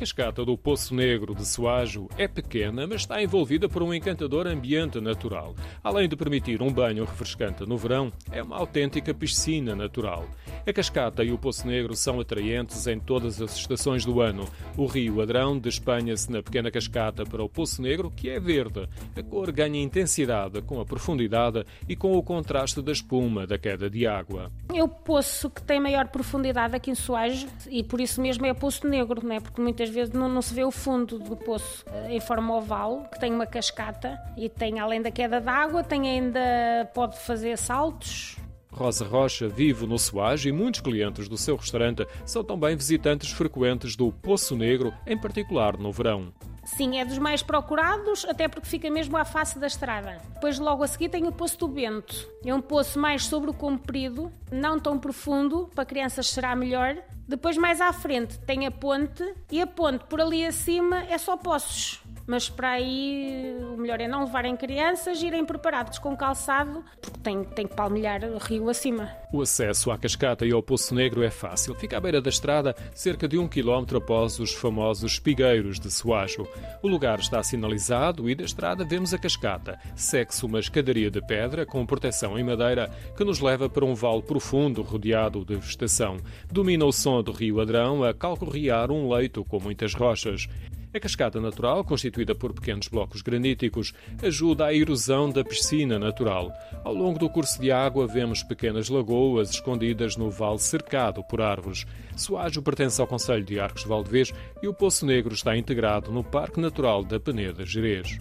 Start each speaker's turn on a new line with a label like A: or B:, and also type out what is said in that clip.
A: cascata do Poço Negro de Soajo é pequena, mas está envolvida por um encantador ambiente natural. Além de permitir um banho refrescante no verão, é uma autêntica piscina natural. A cascata e o Poço Negro são atraentes em todas as estações do ano. O rio Adrão despenha-se na pequena cascata para o Poço Negro, que é verde. A cor ganha intensidade com a profundidade e com o contraste da espuma da queda de água.
B: É o poço que tem maior profundidade aqui em Soajo e por isso mesmo é Poço Negro, né? porque muitas vezes não, não se vê o fundo do poço eh, em forma oval, que tem uma cascata e tem, além da queda d'água, tem ainda, pode fazer saltos,
A: Rosa Rocha vive no Soage e muitos clientes do seu restaurante são também visitantes frequentes do Poço Negro, em particular no verão.
B: Sim, é dos mais procurados, até porque fica mesmo à face da estrada. Depois, logo a seguir, tem o Poço do Bento. É um poço mais sobre o comprido, não tão profundo, para crianças será melhor. Depois, mais à frente, tem a ponte, e a ponte por ali acima é só poços mas para aí o melhor é não levarem crianças, irem preparados com calçado, porque tem, tem que palmilhar o rio acima.
A: O acesso à cascata e ao Poço Negro é fácil. Fica à beira da estrada, cerca de um quilómetro após os famosos espigueiros de Soajo. O lugar está sinalizado e da estrada vemos a cascata. Segue-se uma escadaria de pedra com proteção em madeira que nos leva para um vale profundo rodeado de vegetação. Domina o som do rio Adrão a calcorrear um leito com muitas rochas. A cascata natural, constituída por pequenos blocos graníticos, ajuda à erosão da piscina natural. Ao longo do curso de água, vemos pequenas lagoas escondidas no vale cercado por árvores. Soajo pertence ao Conselho de Arcos de Valdevez e o Poço Negro está integrado no Parque Natural da Peneda Gerês.